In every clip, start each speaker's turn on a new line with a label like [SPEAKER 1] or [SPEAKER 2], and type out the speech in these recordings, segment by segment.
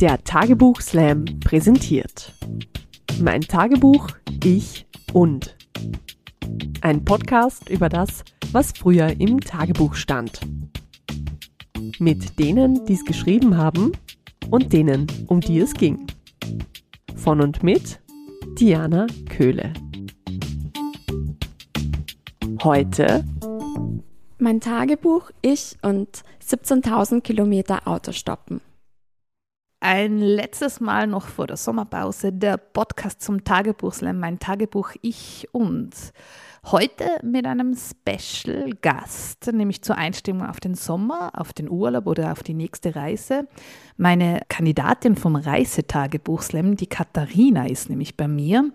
[SPEAKER 1] Der Tagebuch Slam präsentiert. Mein Tagebuch, ich und. Ein Podcast über das, was früher im Tagebuch stand. Mit denen, die es geschrieben haben und denen, um die es ging. Von und mit Diana Köhle. Heute
[SPEAKER 2] mein Tagebuch, ich und 17.000 Kilometer Autostoppen.
[SPEAKER 3] Ein letztes Mal noch vor der Sommerpause der Podcast zum Tagebuchslam, mein Tagebuch Ich und. Heute mit einem Special Gast, nämlich zur Einstimmung auf den Sommer, auf den Urlaub oder auf die nächste Reise. Meine Kandidatin vom Reisetagebuch Slam, die Katharina, ist nämlich bei mir.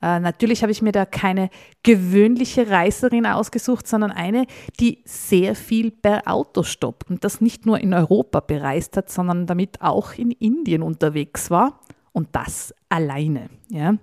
[SPEAKER 3] Äh, natürlich habe ich mir da keine gewöhnliche Reiserin ausgesucht, sondern eine, die sehr viel per Auto stoppt und das nicht nur in Europa bereist hat, sondern damit auch in Indien unterwegs war und das alleine. Ja?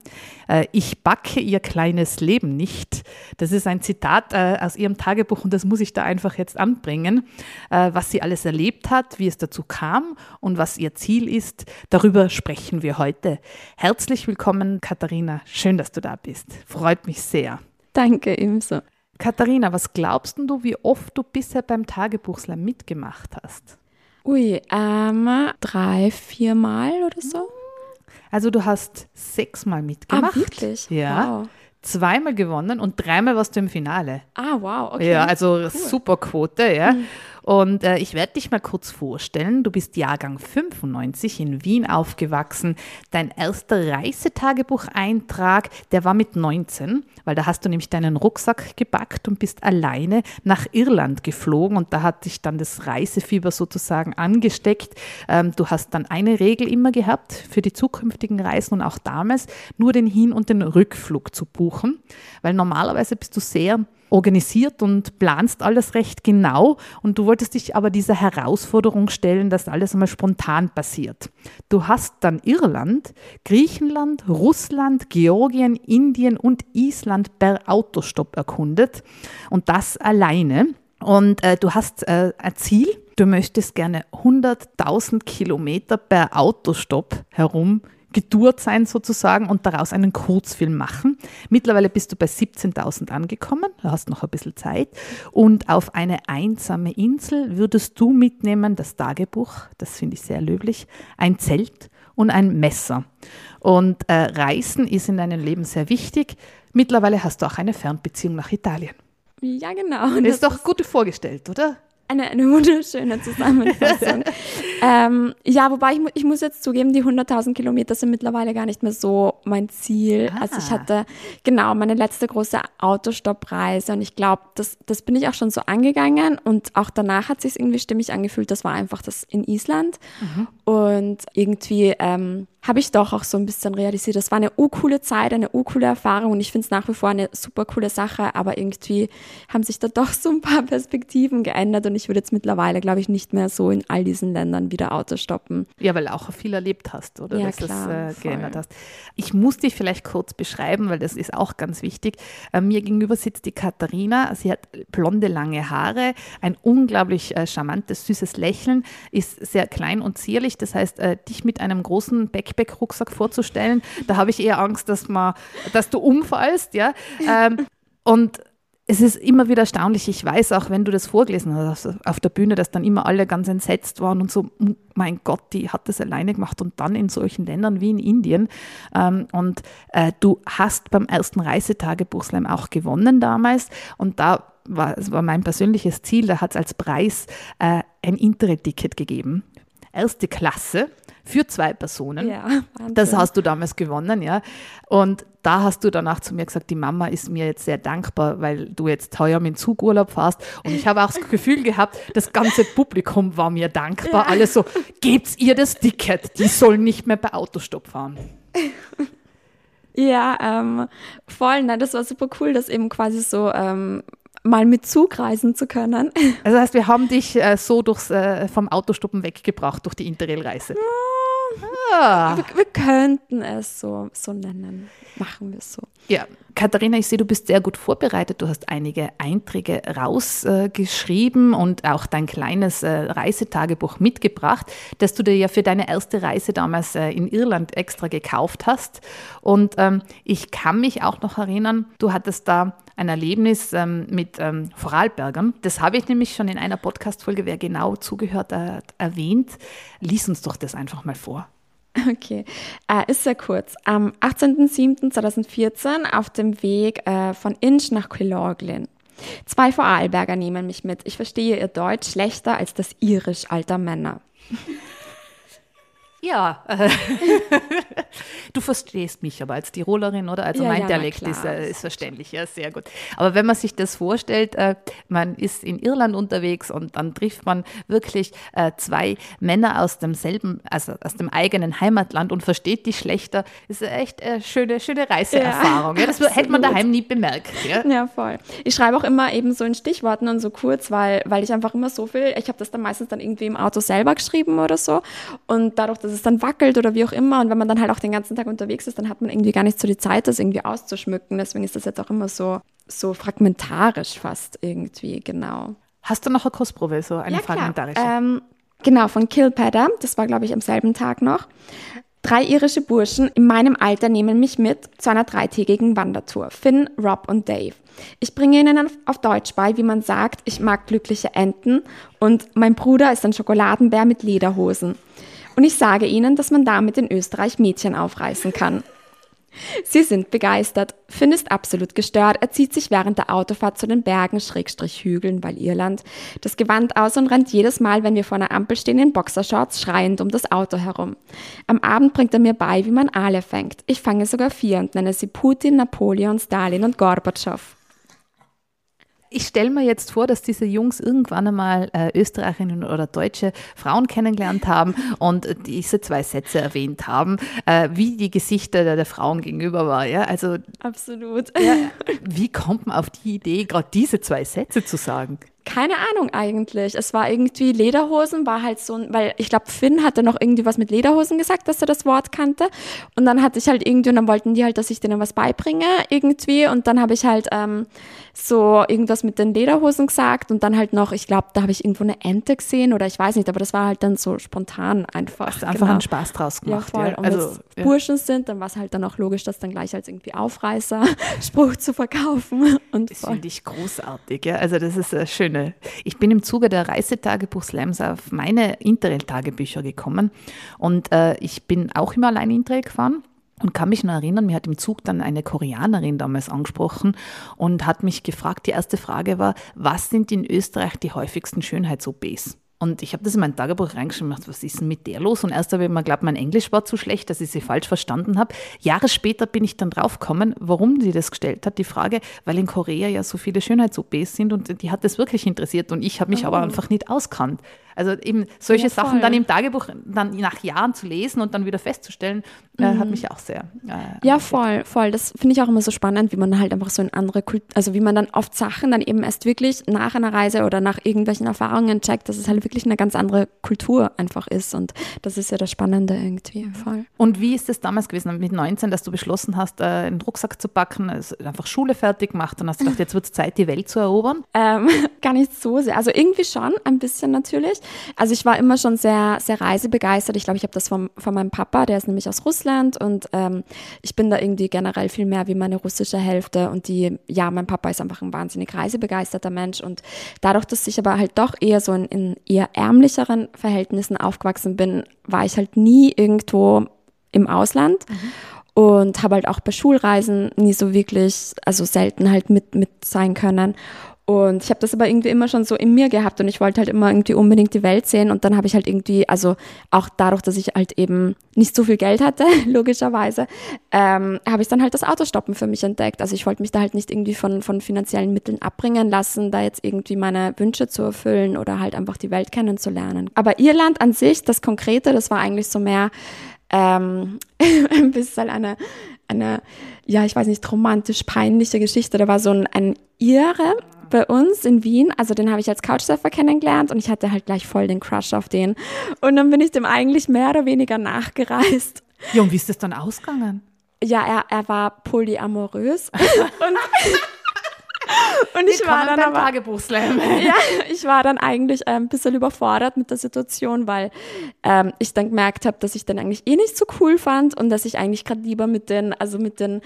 [SPEAKER 3] Äh, ich backe ihr kleines Leben nicht. Das ist ein Zitat äh, aus ihrem Tagebuch und das muss ich da einfach jetzt anbringen, äh, was sie alles erlebt hat, wie es dazu kam und was ihr Ziel ist. Darüber sprechen wir heute. Herzlich willkommen, Katharina. Schön, dass du da bist. Freut mich sehr.
[SPEAKER 2] Danke, ebenso.
[SPEAKER 3] Katharina, was glaubst du, wie oft du bisher beim Tagebuchslam mitgemacht hast?
[SPEAKER 2] Ui, ähm, drei, vier Mal oder so.
[SPEAKER 3] Also du hast sechsmal mitgemacht.
[SPEAKER 2] Ah, wirklich?
[SPEAKER 3] Ja. Wow. Zweimal gewonnen und dreimal warst du im Finale.
[SPEAKER 2] Ah, wow, okay.
[SPEAKER 3] Ja, also cool. super Quote, ja. Mhm. Und äh, ich werde dich mal kurz vorstellen. Du bist Jahrgang 95 in Wien aufgewachsen. Dein erster Reisetagebucheintrag, der war mit 19, weil da hast du nämlich deinen Rucksack gepackt und bist alleine nach Irland geflogen und da hat dich dann das Reisefieber sozusagen angesteckt. Ähm, du hast dann eine Regel immer gehabt für die zukünftigen Reisen und auch damals, nur den Hin- und den Rückflug zu buchen, weil normalerweise bist du sehr organisiert und planst alles recht genau und du wolltest dich aber dieser Herausforderung stellen, dass alles einmal spontan passiert. Du hast dann Irland, Griechenland, Russland, Georgien, Indien und Island per Autostopp erkundet und das alleine. Und äh, du hast äh, ein Ziel, du möchtest gerne 100.000 Kilometer per Autostopp herum getourt sein sozusagen und daraus einen Kurzfilm machen. Mittlerweile bist du bei 17.000 angekommen, du hast noch ein bisschen Zeit und auf eine einsame Insel würdest du mitnehmen das Tagebuch, das finde ich sehr löblich, ein Zelt und ein Messer. Und äh, Reisen ist in deinem Leben sehr wichtig. Mittlerweile hast du auch eine Fernbeziehung nach Italien.
[SPEAKER 2] Ja, genau.
[SPEAKER 3] Das ist doch gut vorgestellt, oder?
[SPEAKER 2] Eine, eine wunderschöne Zusammenfassung. ähm, ja, wobei ich, ich muss jetzt zugeben, die 100.000 Kilometer sind mittlerweile gar nicht mehr so mein Ziel. Ah. Also ich hatte genau meine letzte große Autostoppreise und ich glaube, das, das bin ich auch schon so angegangen und auch danach hat sich irgendwie stimmig angefühlt. Das war einfach das in Island mhm. Und irgendwie ähm, habe ich doch auch so ein bisschen realisiert, das war eine urcoole Zeit, eine urcoole Erfahrung und ich finde es nach wie vor eine super coole Sache, aber irgendwie haben sich da doch so ein paar Perspektiven geändert und ich würde jetzt mittlerweile, glaube ich, nicht mehr so in all diesen Ländern wieder Auto stoppen.
[SPEAKER 3] Ja, weil du auch viel erlebt hast, oder?
[SPEAKER 2] Ja,
[SPEAKER 3] dass
[SPEAKER 2] klar,
[SPEAKER 3] das äh, geändert hast. Ich muss dich vielleicht kurz beschreiben, weil das ist auch ganz wichtig. Äh, mir gegenüber sitzt die Katharina, sie hat blonde, lange Haare, ein unglaublich äh, charmantes, süßes Lächeln, ist sehr klein und zierlich, das heißt, äh, dich mit einem großen Backpack-Rucksack vorzustellen. Da habe ich eher Angst, dass, man, dass du umfallst. Ja? Ähm, und es ist immer wieder erstaunlich. Ich weiß auch, wenn du das vorgelesen hast auf der Bühne, dass dann immer alle ganz entsetzt waren und so, mein Gott, die hat das alleine gemacht und dann in solchen Ländern wie in Indien. Ähm, und äh, du hast beim ersten Reisetagebuchslam auch gewonnen damals und da war, war mein persönliches Ziel, da hat es als Preis äh, ein Interrail-Ticket gegeben. Erste Klasse für zwei Personen.
[SPEAKER 2] Ja,
[SPEAKER 3] das hast du damals gewonnen, ja. Und da hast du danach zu mir gesagt, die Mama ist mir jetzt sehr dankbar, weil du jetzt heuer mit dem Zugurlaub fährst. Und ich habe auch das Gefühl gehabt, das ganze Publikum war mir dankbar. Ja. Alle so, gebt's ihr das Ticket, die soll nicht mehr bei Autostopp fahren.
[SPEAKER 2] Ja, ähm, voll. Na, das war super cool, dass eben quasi so ähm, mal mit Zug reisen zu können.
[SPEAKER 3] Also das heißt, wir haben dich äh, so durchs, äh, vom Autostoppen weggebracht durch die Interrail-Reise.
[SPEAKER 2] Ja. Wir, wir, könnten es so, so nennen. Machen wir es so.
[SPEAKER 3] Ja, Katharina, ich sehe, du bist sehr gut vorbereitet. Du hast einige Einträge rausgeschrieben äh, und auch dein kleines äh, Reisetagebuch mitgebracht, das du dir ja für deine erste Reise damals äh, in Irland extra gekauft hast. Und ähm, ich kann mich auch noch erinnern, du hattest da ein Erlebnis ähm, mit ähm, Vorarlbergern. Das habe ich nämlich schon in einer Podcast-Folge, wer genau zugehört hat, erwähnt. Lies uns doch das einfach mal vor.
[SPEAKER 2] Okay, äh, ist sehr kurz. Am 18.07.2014 auf dem Weg äh, von Inch nach Quilorglin. Zwei Vorarlberger nehmen mich mit. Ich verstehe ihr Deutsch schlechter als das Irisch alter Männer.
[SPEAKER 3] Ja, du verstehst mich aber als Tirolerin, oder? Also ja, mein ja, Dialekt ist, äh, ist, verständlich, ja, sehr gut. Aber wenn man sich das vorstellt, äh, man ist in Irland unterwegs und dann trifft man wirklich äh, zwei Männer aus demselben, also aus dem eigenen Heimatland und versteht die schlechter, ist echt eine schöne, schöne Reiseerfahrung. Ja, das absolut. hätte man daheim nie bemerkt. Ja?
[SPEAKER 2] ja, voll. Ich schreibe auch immer eben so in Stichworten und so kurz, weil, weil ich einfach immer so viel, ich habe das dann meistens dann irgendwie im Auto selber geschrieben oder so und dadurch, dass dass es dann wackelt oder wie auch immer. Und wenn man dann halt auch den ganzen Tag unterwegs ist, dann hat man irgendwie gar nicht so die Zeit, das irgendwie auszuschmücken. Deswegen ist das jetzt auch immer so, so fragmentarisch fast irgendwie, genau.
[SPEAKER 3] Hast du noch eine Kostprobe, so eine ja, fragmentarische?
[SPEAKER 2] Ähm, genau, von Kilpadder. Das war, glaube ich, am selben Tag noch. Drei irische Burschen in meinem Alter nehmen mich mit zu einer dreitägigen Wandertour. Finn, Rob und Dave. Ich bringe ihnen auf Deutsch bei, wie man sagt, ich mag glückliche Enten und mein Bruder ist ein Schokoladenbär mit Lederhosen. Und ich sage ihnen, dass man damit in Österreich Mädchen aufreißen kann. Sie sind begeistert. Finn ist absolut gestört. Er zieht sich während der Autofahrt zu den Bergen, Schrägstrich Hügeln, weil Irland, das Gewand aus und rennt jedes Mal, wenn wir vor einer Ampel stehen, in Boxershorts schreiend um das Auto herum. Am Abend bringt er mir bei, wie man Aale fängt. Ich fange sogar vier und nenne sie Putin, Napoleon, Stalin und Gorbatschow
[SPEAKER 3] ich stelle mir jetzt vor, dass diese Jungs irgendwann einmal äh, Österreicherinnen oder deutsche Frauen kennengelernt haben und diese zwei Sätze erwähnt haben, äh, wie die Gesichter der, der, Frauen gegenüber war. Ja? Also,
[SPEAKER 2] Absolut.
[SPEAKER 3] Ja, wie kommt man auf die Idee, gerade diese zwei Sätze zu sagen?
[SPEAKER 2] Keine Ahnung eigentlich. Es war irgendwie Lederhosen, war halt so, weil ich glaube, Finn hatte noch irgendwie was mit Lederhosen gesagt, dass er das Wort kannte. Und dann hatte ich halt irgendwie, und dann wollten die halt, dass ich denen was beibringe irgendwie. Und dann habe ich halt ähm, so irgendwas mit den Lederhosen gesagt und dann halt noch, ich glaube, da habe ich irgendwo eine Ente gesehen oder ich weiß nicht, aber das war halt dann so spontan einfach.
[SPEAKER 3] Hast einfach genau. einen Spaß draus gemacht.
[SPEAKER 2] Ja, voll. Ja. Und also, ja. Burschen sind, dann war es halt dann auch logisch, das dann gleich als irgendwie Aufreißer-Spruch zu verkaufen. Und
[SPEAKER 3] das finde ich großartig, ja. Also das ist äh, schön Schöne. Ich bin im Zuge der Reisetagebuch-Slams auf meine Interrail-Tagebücher gekommen und äh, ich bin auch immer allein Interrail gefahren. Und kann mich noch erinnern, mir hat im Zug dann eine Koreanerin damals angesprochen und hat mich gefragt, die erste Frage war, was sind in Österreich die häufigsten Schönheits-OPs? Und ich habe das in mein Tagebuch reingeschrieben, was ist denn mit der los? Und erst habe ich mir geglaubt, mein Englisch war zu schlecht, dass ich sie falsch verstanden habe. Jahre später bin ich dann draufgekommen, warum sie das gestellt hat, die Frage, weil in Korea ja so viele Schönheits-OPs sind und die hat das wirklich interessiert und ich habe mich oh. aber einfach nicht auskannt. Also eben solche ja, Sachen dann im Tagebuch dann nach Jahren zu lesen und dann wieder festzustellen, äh, hat mhm. mich auch sehr.
[SPEAKER 2] Äh, ja, voll, voll. Das finde ich auch immer so spannend, wie man halt einfach so in andere Kult also wie man dann oft Sachen dann eben erst wirklich nach einer Reise oder nach irgendwelchen Erfahrungen checkt, dass es halt wirklich eine ganz andere Kultur einfach ist. Und das ist ja das Spannende irgendwie. Voll.
[SPEAKER 3] Und wie ist es damals gewesen mit 19, dass du beschlossen hast, äh, einen Rucksack zu packen, also einfach Schule fertig gemacht und hast gedacht, jetzt wird es Zeit, die Welt zu erobern?
[SPEAKER 2] Ähm, gar nicht so sehr. Also irgendwie schon, ein bisschen natürlich. Also ich war immer schon sehr, sehr reisebegeistert. Ich glaube, ich habe das vom, von meinem Papa, der ist nämlich aus Russland und ähm, ich bin da irgendwie generell viel mehr wie meine russische Hälfte und die, ja, mein Papa ist einfach ein wahnsinnig reisebegeisterter Mensch und dadurch, dass ich aber halt doch eher so in, in eher ärmlicheren Verhältnissen aufgewachsen bin, war ich halt nie irgendwo im Ausland. Mhm und habe halt auch bei Schulreisen nie so wirklich, also selten halt mit, mit sein können. Und ich habe das aber irgendwie immer schon so in mir gehabt und ich wollte halt immer irgendwie unbedingt die Welt sehen. Und dann habe ich halt irgendwie, also auch dadurch, dass ich halt eben nicht so viel Geld hatte, logischerweise, ähm, habe ich dann halt das Autostoppen für mich entdeckt. Also ich wollte mich da halt nicht irgendwie von, von finanziellen Mitteln abbringen lassen, da jetzt irgendwie meine Wünsche zu erfüllen oder halt einfach die Welt kennenzulernen. Aber Irland an sich, das Konkrete, das war eigentlich so mehr ähm, ein bisschen eine, eine, ja, ich weiß nicht, romantisch peinliche Geschichte. Da war so ein, ein Ire, bei uns in Wien, also den habe ich als Couchsurfer kennengelernt und ich hatte halt gleich voll den Crush auf den. Und dann bin ich dem eigentlich mehr oder weniger nachgereist.
[SPEAKER 3] Ja, und wie ist das dann ausgegangen?
[SPEAKER 2] Ja, er, er war polyamorös. und und ich war dann aber, ja, ich war dann eigentlich äh, ein bisschen überfordert mit der Situation, weil ähm, ich dann gemerkt habe, dass ich den eigentlich eh nicht so cool fand und dass ich eigentlich gerade lieber mit den, also mit den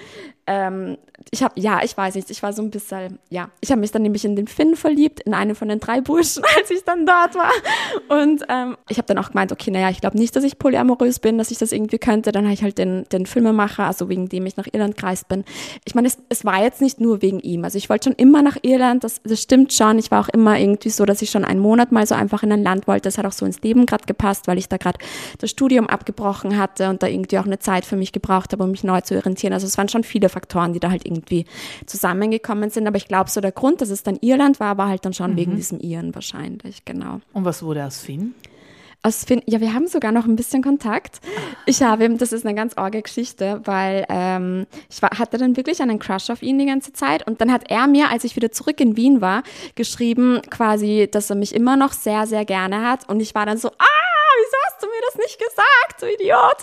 [SPEAKER 2] ähm, ich habe, ja, ich weiß nicht, ich war so ein bisschen, ja, ich habe mich dann nämlich in den Finn verliebt, in einen von den drei Burschen, als ich dann dort war. Und ähm, ich habe dann auch gemeint, okay, naja, ich glaube nicht, dass ich polyamorös bin, dass ich das irgendwie könnte. Dann habe ich halt den, den Filmemacher, also wegen dem ich nach Irland gereist bin. Ich meine, es, es war jetzt nicht nur wegen ihm. Also ich wollte schon immer nach Irland, das, das stimmt schon. Ich war auch immer irgendwie so, dass ich schon einen Monat mal so einfach in ein Land wollte. Das hat auch so ins Leben gerade gepasst, weil ich da gerade das Studium abgebrochen hatte und da irgendwie auch eine Zeit für mich gebraucht habe, um mich neu zu orientieren. Also es waren schon viele Faktoren, die da halt irgendwie zusammengekommen sind. Aber ich glaube, so der Grund, dass es dann Irland war, war halt dann schon mhm. wegen diesem Iren wahrscheinlich, genau.
[SPEAKER 3] Und was wurde aus Finn?
[SPEAKER 2] Aus Finn, ja, wir haben sogar noch ein bisschen Kontakt. Ich habe, das ist eine ganz orge Geschichte, weil ähm, ich war, hatte dann wirklich einen Crush auf ihn die ganze Zeit und dann hat er mir, als ich wieder zurück in Wien war, geschrieben quasi, dass er mich immer noch sehr, sehr gerne hat und ich war dann so, ah, wieso hast du mir das nicht gesagt, du Idiot?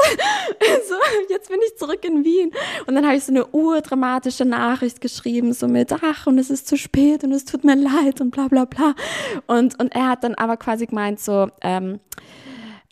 [SPEAKER 2] so, jetzt bin ich zurück in Wien. Und dann habe ich so eine urdramatische Nachricht geschrieben, so mit, ach, und es ist zu spät und es tut mir leid und bla bla bla. Und, und er hat dann aber quasi gemeint, so, ähm,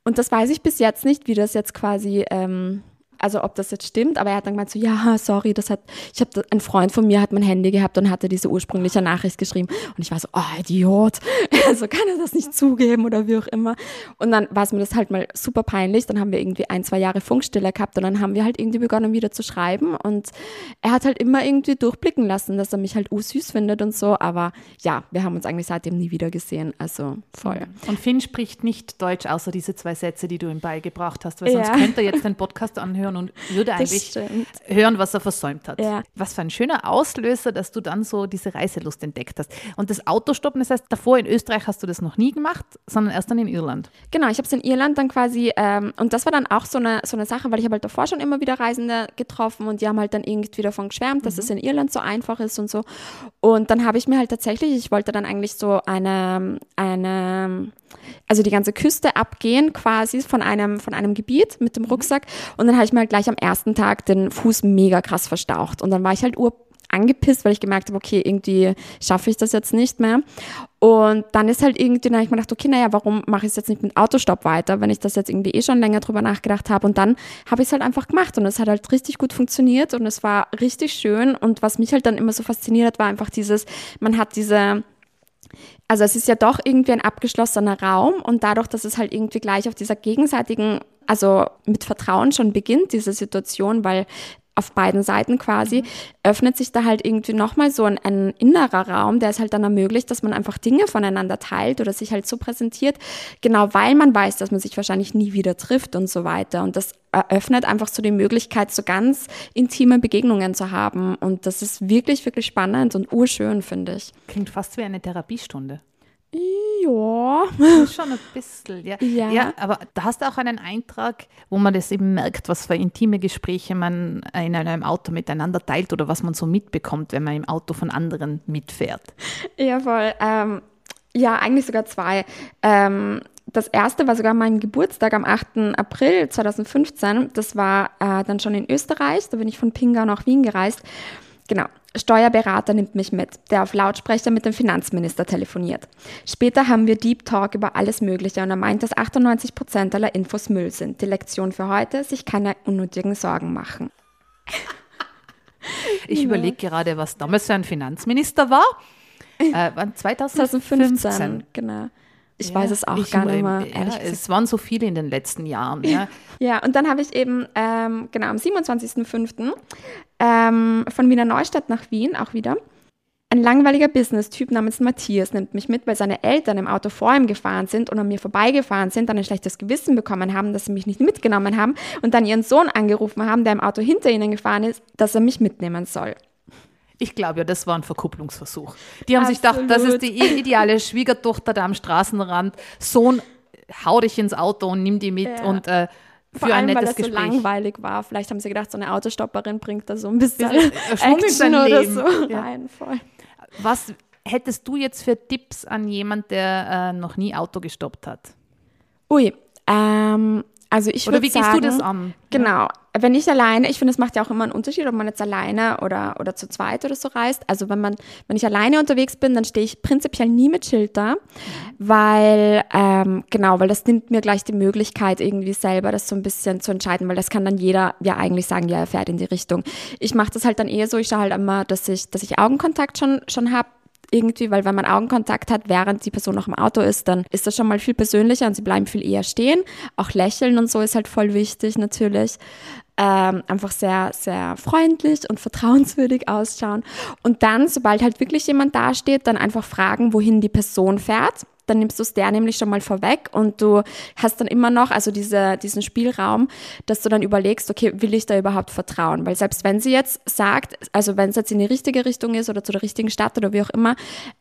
[SPEAKER 2] und das weiß ich bis jetzt nicht, wie das jetzt quasi ähm, also ob das jetzt stimmt, aber er hat dann gemeint so, ja, sorry, das hat, ich habe, ein Freund von mir hat mein Handy gehabt und hatte diese ursprüngliche Nachricht geschrieben. Und ich war so, oh, Idiot, also kann er das nicht zugeben oder wie auch immer. Und dann war es mir das halt mal super peinlich, dann haben wir irgendwie ein, zwei Jahre Funkstille gehabt und dann haben wir halt irgendwie begonnen wieder zu schreiben. Und er hat halt immer irgendwie durchblicken lassen, dass er mich halt süß findet und so, aber ja, wir haben uns eigentlich seitdem nie wieder gesehen, also voll.
[SPEAKER 3] Und Finn spricht nicht Deutsch, außer diese zwei Sätze, die du ihm beigebracht hast, weil sonst ja. könnte er jetzt den Podcast anhören hören und würde eigentlich hören, was er versäumt hat. Ja. Was für ein schöner Auslöser, dass du dann so diese Reiselust entdeckt hast. Und das Autostoppen, das heißt, davor in Österreich hast du das noch nie gemacht, sondern erst dann in Irland.
[SPEAKER 2] Genau, ich habe es in Irland dann quasi, ähm, und das war dann auch so eine, so eine Sache, weil ich habe halt davor schon immer wieder Reisende getroffen und die haben halt dann irgendwie davon geschwärmt, dass mhm. es in Irland so einfach ist und so. Und dann habe ich mir halt tatsächlich, ich wollte dann eigentlich so eine, eine also die ganze Küste abgehen quasi von einem, von einem Gebiet mit dem mhm. Rucksack. Und dann habe ich mir halt gleich am ersten Tag den Fuß mega krass verstaucht. Und dann war ich halt ur angepisst, weil ich gemerkt habe, okay, irgendwie schaffe ich das jetzt nicht mehr. Und dann ist halt irgendwie, dann habe ich mir gedacht, okay, naja, warum mache ich es jetzt nicht mit Autostopp weiter, wenn ich das jetzt irgendwie eh schon länger drüber nachgedacht habe. Und dann habe ich es halt einfach gemacht und es hat halt richtig gut funktioniert und es war richtig schön. Und was mich halt dann immer so fasziniert hat, war einfach dieses, man hat diese also es ist ja doch irgendwie ein abgeschlossener Raum und dadurch, dass es halt irgendwie gleich auf dieser gegenseitigen, also mit Vertrauen schon beginnt, diese Situation, weil auf beiden Seiten quasi, öffnet sich da halt irgendwie nochmal so ein, ein, innerer Raum, der es halt dann ermöglicht, dass man einfach Dinge voneinander teilt oder sich halt so präsentiert, genau weil man weiß, dass man sich wahrscheinlich nie wieder trifft und so weiter. Und das eröffnet einfach so die Möglichkeit, so ganz intime Begegnungen zu haben. Und das ist wirklich, wirklich spannend und urschön, finde ich.
[SPEAKER 3] Klingt fast wie eine Therapiestunde.
[SPEAKER 2] Ja.
[SPEAKER 3] Schon ein bisschen, ja. ja. ja. aber da hast du auch einen Eintrag, wo man das eben merkt, was für intime Gespräche man in einem Auto miteinander teilt oder was man so mitbekommt, wenn man im Auto von anderen mitfährt.
[SPEAKER 2] Ja, voll. Ähm, ja, eigentlich sogar zwei. Ähm, das erste war sogar mein Geburtstag am 8. April 2015. Das war äh, dann schon in Österreich. Da bin ich von Pingau nach Wien gereist. Genau. Steuerberater nimmt mich mit, der auf Lautsprecher mit dem Finanzminister telefoniert. Später haben wir Deep Talk über alles Mögliche und er meint, dass 98 Prozent aller Infos Müll sind. Die Lektion für heute, sich keine unnötigen Sorgen machen.
[SPEAKER 3] Ich ja. überlege gerade, was damals für ein Finanzminister war. Äh, 2015. 2015,
[SPEAKER 2] genau. Ich ja, weiß es auch gar nicht mehr.
[SPEAKER 3] Ja, es waren so viele in den letzten Jahren. Ja,
[SPEAKER 2] ja und dann habe ich eben, ähm, genau, am 27.05. Ähm, von Wiener Neustadt nach Wien auch wieder. Ein langweiliger Business-Typ namens Matthias nimmt mich mit, weil seine Eltern im Auto vor ihm gefahren sind und an mir vorbeigefahren sind, dann ein schlechtes Gewissen bekommen haben, dass sie mich nicht mitgenommen haben und dann ihren Sohn angerufen haben, der im Auto hinter ihnen gefahren ist, dass er mich mitnehmen soll.
[SPEAKER 3] Ich glaube ja, das war ein Verkupplungsversuch. Die haben Absolut. sich gedacht, das ist die ideale Schwiegertochter da am Straßenrand. Sohn, hau dich ins Auto und nimm die mit ja. und äh, für
[SPEAKER 2] Vor
[SPEAKER 3] allem, ein
[SPEAKER 2] nettes
[SPEAKER 3] weil das
[SPEAKER 2] Gespräch. so langweilig war. Vielleicht haben sie gedacht, so eine Autostopperin bringt da so ein bisschen Action oder
[SPEAKER 3] so
[SPEAKER 2] ja. rein. Voll.
[SPEAKER 3] Was hättest du jetzt für Tipps an jemand, der äh, noch nie Auto gestoppt hat?
[SPEAKER 2] Ui, ähm, also ich
[SPEAKER 3] Oder wie
[SPEAKER 2] sagen,
[SPEAKER 3] gehst du das an?
[SPEAKER 2] Genau. Wenn ich alleine, ich finde, es macht ja auch immer einen Unterschied, ob man jetzt alleine oder, oder zu zweit oder so reist. Also wenn man, wenn ich alleine unterwegs bin, dann stehe ich prinzipiell nie mit Schild da, weil, ähm, genau, weil das nimmt mir gleich die Möglichkeit, irgendwie selber das so ein bisschen zu entscheiden, weil das kann dann jeder ja eigentlich sagen, ja, er fährt in die Richtung. Ich mache das halt dann eher so, ich schaue halt immer, dass ich, dass ich Augenkontakt schon, schon habe irgendwie, weil wenn man Augenkontakt hat, während die Person noch im Auto ist, dann ist das schon mal viel persönlicher und sie bleiben viel eher stehen. Auch lächeln und so ist halt voll wichtig natürlich. Ähm, einfach sehr, sehr freundlich und vertrauenswürdig ausschauen. Und dann, sobald halt wirklich jemand dasteht, dann einfach fragen, wohin die Person fährt dann nimmst du es der nämlich schon mal vorweg und du hast dann immer noch, also diese, diesen Spielraum, dass du dann überlegst, okay, will ich da überhaupt vertrauen? Weil selbst wenn sie jetzt sagt, also wenn es jetzt in die richtige Richtung ist oder zu der richtigen Stadt oder wie auch immer,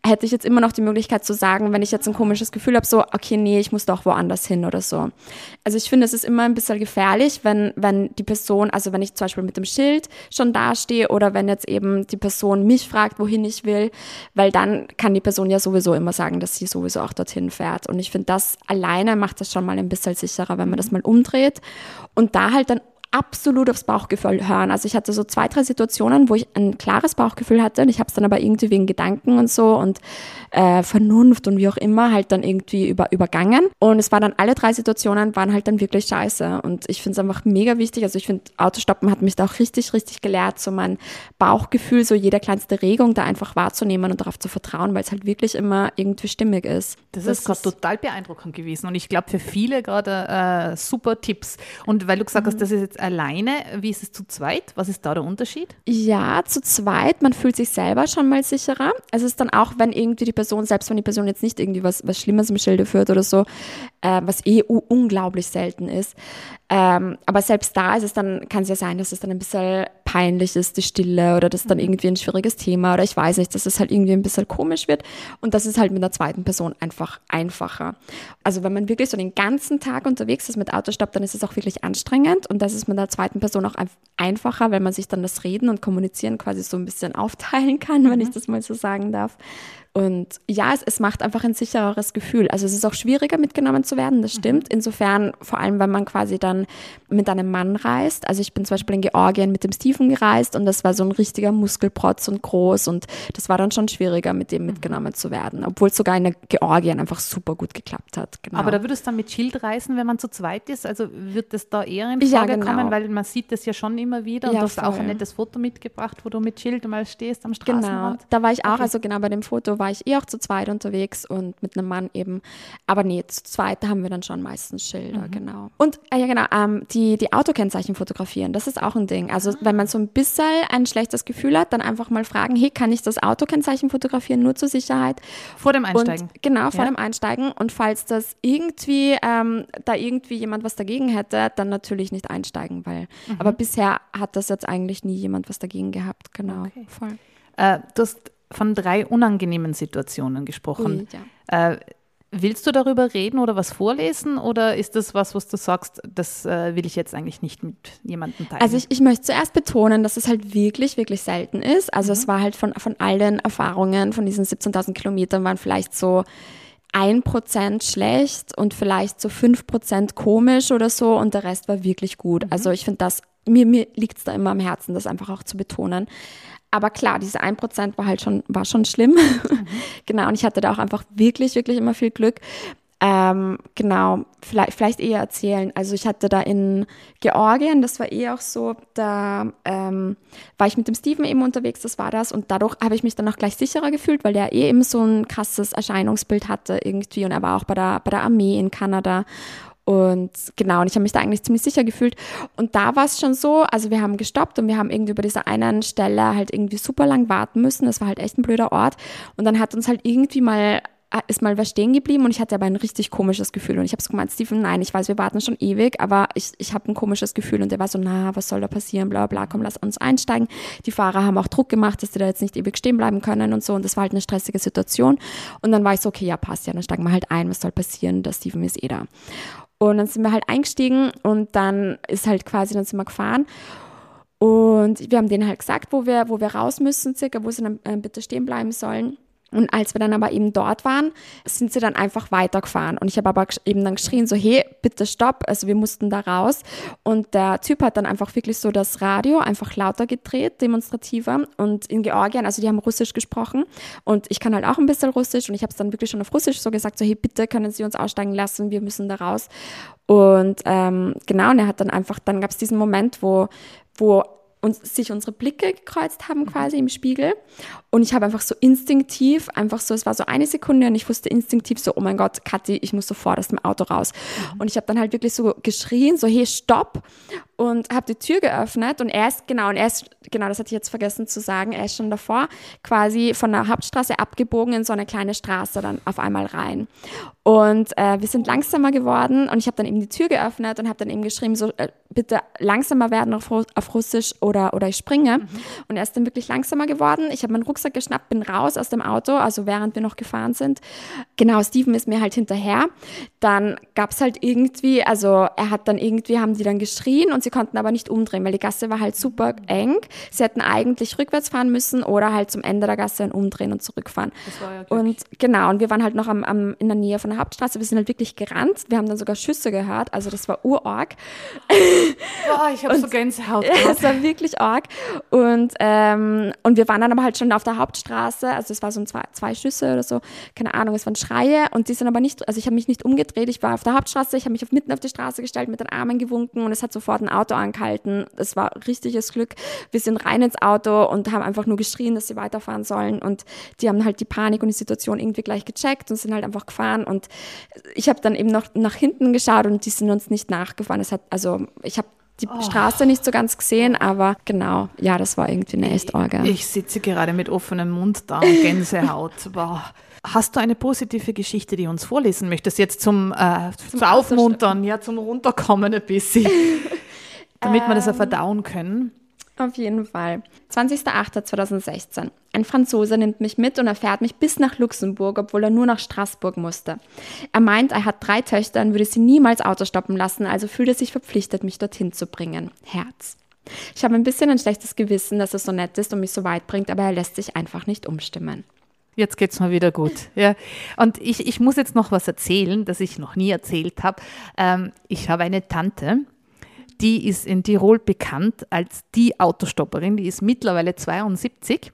[SPEAKER 2] hätte ich jetzt immer noch die Möglichkeit zu sagen, wenn ich jetzt ein komisches Gefühl habe, so, okay, nee, ich muss doch woanders hin oder so. Also ich finde, es ist immer ein bisschen gefährlich, wenn, wenn die Person, also wenn ich zum Beispiel mit dem Schild schon dastehe oder wenn jetzt eben die Person mich fragt, wohin ich will, weil dann kann die Person ja sowieso immer sagen, dass sie sowieso auch dorthin fährt. Und ich finde, das alleine macht das schon mal ein bisschen sicherer, wenn man das mal umdreht und da halt dann absolut aufs Bauchgefühl hören. Also ich hatte so zwei, drei Situationen, wo ich ein klares Bauchgefühl hatte und ich habe es dann aber irgendwie wegen Gedanken und so und äh, Vernunft und wie auch immer halt dann irgendwie über, übergangen. Und es waren dann alle drei Situationen, waren halt dann wirklich scheiße. Und ich finde es einfach mega wichtig. Also ich finde, Autostoppen hat mich da auch richtig, richtig gelehrt, so mein Bauchgefühl, so jede kleinste Regung da einfach wahrzunehmen und darauf zu vertrauen, weil es halt wirklich immer irgendwie stimmig ist.
[SPEAKER 3] Das, das ist gerade total beeindruckend gewesen und ich glaube für viele gerade äh, super Tipps. Und weil du gesagt hast, mhm. das ist jetzt alleine, wie ist es zu zweit? Was ist da der Unterschied?
[SPEAKER 2] Ja, zu zweit, man fühlt sich selber schon mal sicherer. Es ist dann auch, wenn irgendwie die Person, selbst wenn die Person jetzt nicht irgendwie was, was Schlimmes im Schilde führt oder so, äh, was eh unglaublich selten ist, ähm, aber selbst da ist es dann, kann es ja sein, dass es dann ein bisschen peinlich ist, die Stille oder dass dann mhm. irgendwie ein schwieriges Thema oder ich weiß nicht, dass es halt irgendwie ein bisschen komisch wird und das ist halt mit der zweiten Person einfach einfacher. Also wenn man wirklich so den ganzen Tag unterwegs ist mit Autostopp, dann ist es auch wirklich anstrengend und das ist mit der zweiten Person auch einfacher, weil man sich dann das Reden und Kommunizieren quasi so ein bisschen aufteilen kann, wenn ich mhm. das mal so sagen darf. Und ja, es, es macht einfach ein sichereres Gefühl. Also es ist auch schwieriger mitgenommen zu werden, das stimmt. Mhm. Insofern, vor allem, wenn man quasi dann mit einem Mann reist. Also ich bin zum Beispiel in Georgien mit dem Stephen gereist und das war so ein richtiger Muskelprotz und groß und das war dann schon schwieriger, mit dem mhm. mitgenommen zu werden. Obwohl es sogar in Georgien einfach super gut geklappt hat.
[SPEAKER 3] Genau. Aber da würde es dann mit Schild reisen, wenn man zu zweit ist? Also wird das da eher in Frage ja, genau. kommen, weil man sieht das ja schon immer wieder und ja, du hast voll. auch ein nettes Foto mitgebracht, wo du mit Schild mal stehst am
[SPEAKER 2] genau.
[SPEAKER 3] Straßenrand.
[SPEAKER 2] Genau, da war ich auch, okay. also genau bei dem Foto war ich eh auch zu zweit unterwegs und mit einem Mann eben. Aber nee, zu zweit haben wir dann schon meistens Schilder, mhm. genau. Und äh, ja genau, ähm, die, die Autokennzeichen fotografieren, das ist auch ein Ding. Also wenn man so ein bisschen ein schlechtes Gefühl hat, dann einfach mal fragen, hey, kann ich das Autokennzeichen fotografieren, nur zur Sicherheit?
[SPEAKER 3] Vor dem Einsteigen.
[SPEAKER 2] Und, genau, vor ja. dem Einsteigen. Und falls das irgendwie, ähm, da irgendwie jemand was dagegen hätte, dann natürlich nicht einsteigen, weil, mhm. aber bisher hat das jetzt eigentlich nie jemand was dagegen gehabt, genau. Okay.
[SPEAKER 3] Voll. Äh, du hast von drei unangenehmen Situationen gesprochen. Ui, ja. äh, willst du darüber reden oder was vorlesen oder ist das was, was du sagst, das äh, will ich jetzt eigentlich nicht mit jemandem teilen?
[SPEAKER 2] Also ich, ich möchte zuerst betonen, dass es halt wirklich, wirklich selten ist. Also mhm. es war halt von, von all den Erfahrungen, von diesen 17.000 Kilometern waren vielleicht so ein Prozent schlecht und vielleicht so fünf Prozent komisch oder so und der Rest war wirklich gut. Mhm. Also ich finde das, mir, mir liegt es da immer am Herzen, das einfach auch zu betonen. Aber klar, diese 1% war halt schon, war schon schlimm. Mhm. genau, und ich hatte da auch einfach wirklich, wirklich immer viel Glück. Ähm, genau, vielleicht, vielleicht eher erzählen. Also ich hatte da in Georgien, das war eh auch so, da ähm, war ich mit dem Steven eben unterwegs, das war das. Und dadurch habe ich mich dann auch gleich sicherer gefühlt, weil der eh eben so ein krasses Erscheinungsbild hatte irgendwie. Und er war auch bei der, bei der Armee in Kanada. Und genau, und ich habe mich da eigentlich ziemlich sicher gefühlt. Und da war es schon so, also wir haben gestoppt und wir haben irgendwie über dieser einen Stelle halt irgendwie super lang warten müssen. Das war halt echt ein blöder Ort. Und dann hat uns halt irgendwie mal äh, ist mal was stehen geblieben und ich hatte aber ein richtig komisches Gefühl. Und ich habe es gemeint, Steven, nein, ich weiß, wir warten schon ewig, aber ich, ich habe ein komisches Gefühl. Und der war so, na, was soll da passieren, bla bla, komm, lass uns einsteigen. Die Fahrer haben auch Druck gemacht, dass die da jetzt nicht ewig stehen bleiben können und so. Und das war halt eine stressige Situation. Und dann war ich so, okay, ja, passt ja, dann steigen wir halt ein, was soll passieren, der Steven ist eh da. Und dann sind wir halt eingestiegen und dann ist halt quasi, dann sind wir gefahren. Und wir haben denen halt gesagt, wo wir, wo wir raus müssen, circa, wo sie dann äh, bitte stehen bleiben sollen. Und als wir dann aber eben dort waren, sind sie dann einfach weitergefahren. Und ich habe aber eben dann geschrien, so, hey, bitte stopp. Also wir mussten da raus. Und der Typ hat dann einfach wirklich so das Radio einfach lauter gedreht, demonstrativer. Und in Georgien, also die haben Russisch gesprochen. Und ich kann halt auch ein bisschen Russisch. Und ich habe es dann wirklich schon auf Russisch so gesagt, so, hey, bitte können Sie uns aussteigen lassen, wir müssen da raus. Und ähm, genau, und er hat dann einfach, dann gab es diesen Moment, wo, wo uns, sich unsere Blicke gekreuzt haben quasi im Spiegel. Und ich habe einfach so instinktiv, einfach so, es war so eine Sekunde und ich wusste instinktiv so, oh mein Gott, Kathi, ich muss sofort aus dem Auto raus. Mhm. Und ich habe dann halt wirklich so geschrien, so, hey, stopp und habe die Tür geöffnet und er ist, genau, und er ist, genau, das hatte ich jetzt vergessen zu sagen, er ist schon davor quasi von der Hauptstraße abgebogen in so eine kleine Straße dann auf einmal rein. Und äh, wir sind langsamer geworden und ich habe dann eben die Tür geöffnet und habe dann eben geschrieben, so äh, bitte langsamer werden auf, auf Russisch oder, oder ich springe. Mhm. Und er ist dann wirklich langsamer geworden. Ich habe meinen Rucksack geschnappt, bin raus aus dem Auto, also während wir noch gefahren sind. Genau, Steven ist mir halt hinterher. Dann gab es halt irgendwie, also er hat dann irgendwie, haben die dann geschrien und sie konnten aber nicht umdrehen, weil die Gasse war halt super eng. Sie hätten eigentlich rückwärts fahren müssen oder halt zum Ende der Gasse dann umdrehen und zurückfahren. Das war ja Glück. Und genau, und wir waren halt noch am, am, in der Nähe von der Hauptstraße. Wir sind halt wirklich gerannt. Wir haben dann sogar Schüsse gehört, also das war urorg.
[SPEAKER 3] Boah, ich habe so Gänsehaut.
[SPEAKER 2] Es war wirklich arg. Und, ähm, und wir waren dann aber halt schon auf der Hauptstraße, also es war so ein zwei, zwei Schüsse oder so, keine Ahnung, es waren Schreie und die sind aber nicht, also ich habe mich nicht umgedreht, ich war auf der Hauptstraße, ich habe mich auf, mitten auf die Straße gestellt, mit den Armen gewunken und es hat sofort ein Auto angehalten. Es war richtiges Glück. Wir sind rein ins Auto und haben einfach nur geschrien, dass sie weiterfahren sollen und die haben halt die Panik und die Situation irgendwie gleich gecheckt und sind halt einfach gefahren und ich habe dann eben noch nach hinten geschaut und die sind uns nicht nachgefahren. Es hat, also ich die oh. Straße nicht so ganz gesehen, aber genau, ja, das war irgendwie eine Estorga.
[SPEAKER 3] Ich sitze gerade mit offenem Mund da und Gänsehaut. Boah. Hast du eine positive Geschichte, die du uns vorlesen möchtest, jetzt zum, äh, zum Aufmuntern, ja, zum Runterkommen ein bisschen, damit wir das ja ähm, verdauen können?
[SPEAKER 2] Auf jeden Fall. 20.08.2016. Ein Franzose nimmt mich mit und er fährt mich bis nach Luxemburg, obwohl er nur nach Straßburg musste. Er meint, er hat drei Töchter und würde sie niemals Auto stoppen lassen, also fühlt er sich verpflichtet, mich dorthin zu bringen. Herz. Ich habe ein bisschen ein schlechtes Gewissen, dass er so nett ist und mich so weit bringt, aber er lässt sich einfach nicht umstimmen.
[SPEAKER 3] Jetzt geht's mal wieder gut. Ja. Und ich, ich muss jetzt noch was erzählen, das ich noch nie erzählt habe. Ähm, ich habe eine Tante, die ist in Tirol bekannt als die Autostopperin. Die ist mittlerweile 72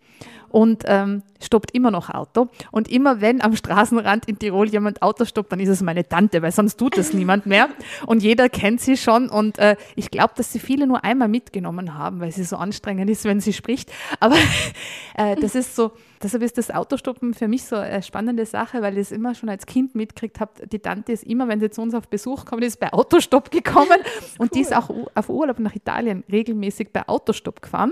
[SPEAKER 3] und ähm, stoppt immer noch Auto. Und immer wenn am Straßenrand in Tirol jemand Auto stoppt, dann ist es meine Tante, weil sonst tut das niemand mehr. Und jeder kennt sie schon. Und äh, ich glaube, dass sie viele nur einmal mitgenommen haben, weil sie so anstrengend ist, wenn sie spricht. Aber äh, das ist so, deshalb ist das Autostoppen für mich so eine spannende Sache, weil ich es immer schon als Kind mitgekriegt habe. Die Tante ist immer, wenn sie zu uns auf Besuch kommt, ist bei Autostopp gekommen. Und cool. die ist auch auf Urlaub nach Italien regelmäßig bei Autostopp gefahren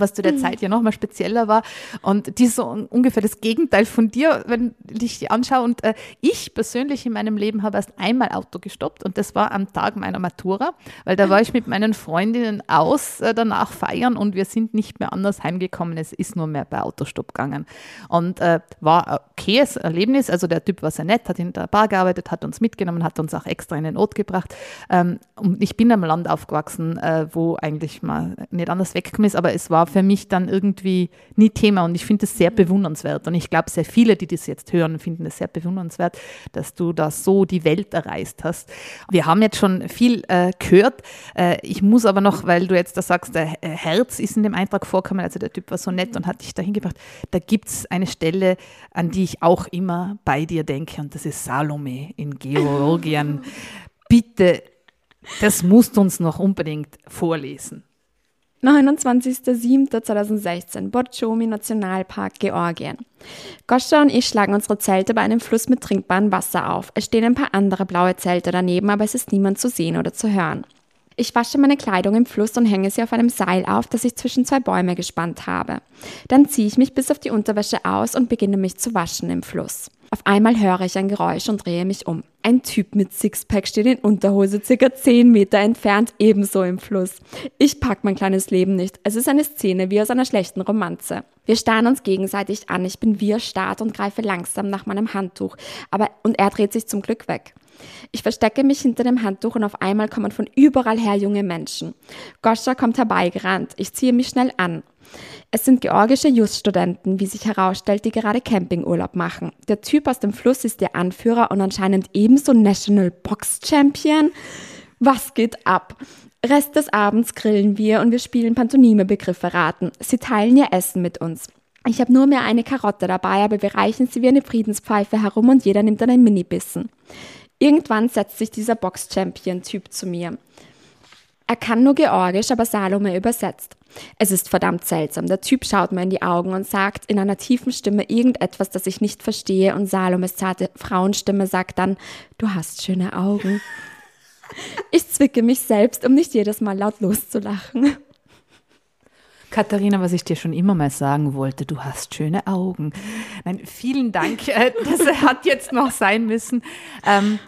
[SPEAKER 3] was zu der mhm. Zeit ja nochmal spezieller war. Und die ist so ungefähr das Gegenteil von dir, wenn ich die anschaue. Und äh, ich persönlich in meinem Leben habe erst einmal Auto gestoppt und das war am Tag meiner Matura, weil da war ich mit meinen Freundinnen aus äh, danach feiern und wir sind nicht mehr anders heimgekommen. Es ist nur mehr bei Autostopp gegangen. Und äh, war ein okayes Erlebnis. Also der Typ war sehr nett, hat in der Bar gearbeitet, hat uns mitgenommen, hat uns auch extra in den Ort gebracht. Ähm, und ich bin am Land aufgewachsen, äh, wo eigentlich mal nicht anders weggekommen ist, aber es war für mich dann irgendwie nie Thema und ich finde es sehr bewundernswert und ich glaube, sehr viele, die das jetzt hören, finden es sehr bewundernswert, dass du da so die Welt erreist hast. Wir haben jetzt schon viel äh, gehört. Äh, ich muss aber noch, weil du jetzt da sagst, der Herz ist in dem Eintrag vorgekommen, also der Typ war so nett und hat dich dahin gebracht. Da gibt es eine Stelle, an die ich auch immer bei dir denke und das ist Salome in Georgien. Bitte, das musst du uns noch unbedingt vorlesen.
[SPEAKER 2] 29.07.2016, Borchomi Nationalpark, Georgien. Goscha und ich schlagen unsere Zelte bei einem Fluss mit trinkbarem Wasser auf. Es stehen ein paar andere blaue Zelte daneben, aber es ist niemand zu sehen oder zu hören. Ich wasche meine Kleidung im Fluss und hänge sie auf einem Seil auf, das ich zwischen zwei Bäume gespannt habe. Dann ziehe ich mich bis auf die Unterwäsche aus und beginne mich zu waschen im Fluss. Auf einmal höre ich ein Geräusch und drehe mich um. Ein Typ mit Sixpack steht in Unterhose circa 10 Meter entfernt ebenso im Fluss. Ich pack mein kleines Leben nicht. Es ist eine Szene wie aus einer schlechten Romanze. Wir starren uns gegenseitig an. Ich bin wie erstarrt und greife langsam nach meinem Handtuch. Aber, und er dreht sich zum Glück weg. Ich verstecke mich hinter dem Handtuch und auf einmal kommen von überall her junge Menschen. Goscha kommt herbeigerannt. Ich ziehe mich schnell an. Es sind georgische Just-Studenten, wie sich herausstellt, die gerade Campingurlaub machen. Der Typ aus dem Fluss ist der Anführer und anscheinend ebenso National Box Champion. Was geht ab? Rest des Abends grillen wir und wir spielen Pantomime-Begriffe raten. Sie teilen ihr Essen mit uns. Ich habe nur mehr eine Karotte dabei, aber wir reichen sie wie eine Friedenspfeife herum und jeder nimmt einen Mini-Bissen. Irgendwann setzt sich dieser Box-Champion-Typ zu mir. Er kann nur Georgisch, aber Salome übersetzt. Es ist verdammt seltsam. Der Typ schaut mir in die Augen und sagt in einer tiefen Stimme irgendetwas, das ich nicht verstehe und Salomes zarte Frauenstimme sagt dann, du hast schöne Augen. Ich zwicke mich selbst, um nicht jedes Mal laut loszulachen.
[SPEAKER 3] Katharina, was ich dir schon immer mal sagen wollte, du hast schöne Augen. Nein, vielen Dank. Äh, das hat jetzt noch sein müssen. Ähm,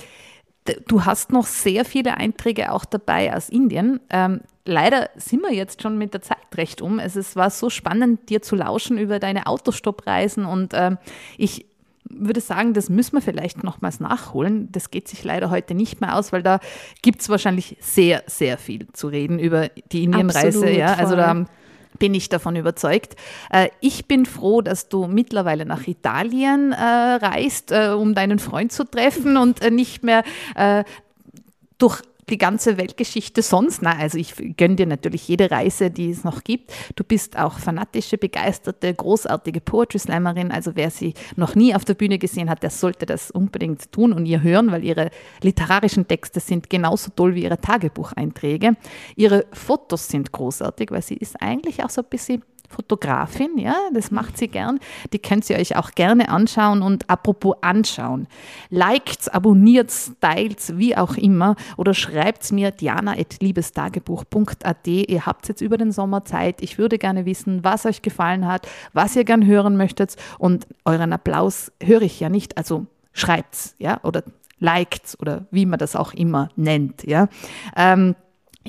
[SPEAKER 3] du hast noch sehr viele Einträge auch dabei aus Indien. Ähm, leider sind wir jetzt schon mit der Zeit recht um. Es war so spannend, dir zu lauschen über deine Autostoppreisen und ähm, ich würde sagen, das müssen wir vielleicht nochmals nachholen. Das geht sich leider heute nicht mehr aus, weil da gibt es wahrscheinlich sehr, sehr viel zu reden über die Indienreise. Ja, also da bin ich davon überzeugt. Äh, ich bin froh, dass du mittlerweile nach Italien äh, reist, äh, um deinen Freund zu treffen und nicht mehr durch die ganze Weltgeschichte sonst. Na, also ich gönne dir natürlich jede Reise, die es noch gibt. Du bist auch fanatische, begeisterte, großartige Poetry Slammerin. Also wer sie noch nie auf der Bühne gesehen hat, der sollte das unbedingt tun und ihr hören, weil ihre literarischen Texte sind genauso toll wie ihre Tagebucheinträge. Ihre Fotos sind großartig, weil sie ist eigentlich auch so ein bisschen Fotografin, ja, das macht sie gern. Die könnt ihr euch auch gerne anschauen und apropos anschauen. Liked, abonniert, teilt, wie auch immer oder schreibt mir diana.liebestagebuch.at. Ihr habt jetzt über den Sommer Zeit. Ich würde gerne wissen, was euch gefallen hat, was ihr gern hören möchtet und euren Applaus höre ich ja nicht, also schreibt's, ja, oder liked oder wie man das auch immer nennt, ja. Ähm,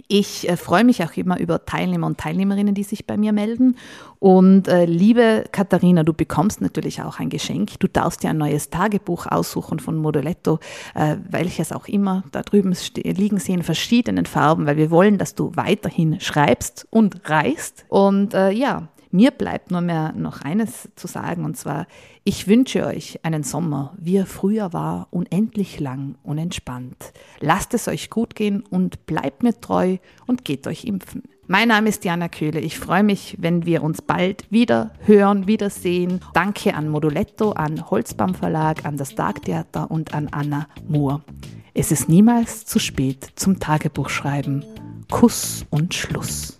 [SPEAKER 3] ich äh, freue mich auch immer über Teilnehmer und Teilnehmerinnen, die sich bei mir melden. Und äh, liebe Katharina, du bekommst natürlich auch ein Geschenk. Du darfst dir ein neues Tagebuch aussuchen von Moduletto, äh, welches auch immer da drüben liegen sie in verschiedenen Farben, weil wir wollen, dass du weiterhin schreibst und reist. Und äh, ja, mir bleibt nur mehr noch eines zu sagen, und zwar, ich wünsche euch einen Sommer, wie er früher war, unendlich lang und entspannt. Lasst es euch gut gehen und bleibt mir treu und geht euch impfen. Mein Name ist Diana Köhle. Ich freue mich, wenn wir uns bald wieder hören, wiedersehen. Danke an Moduletto, an Holzbaum Verlag, an das Dark Theater und an Anna Moore. Es ist niemals zu spät zum Tagebuchschreiben. Kuss und Schluss.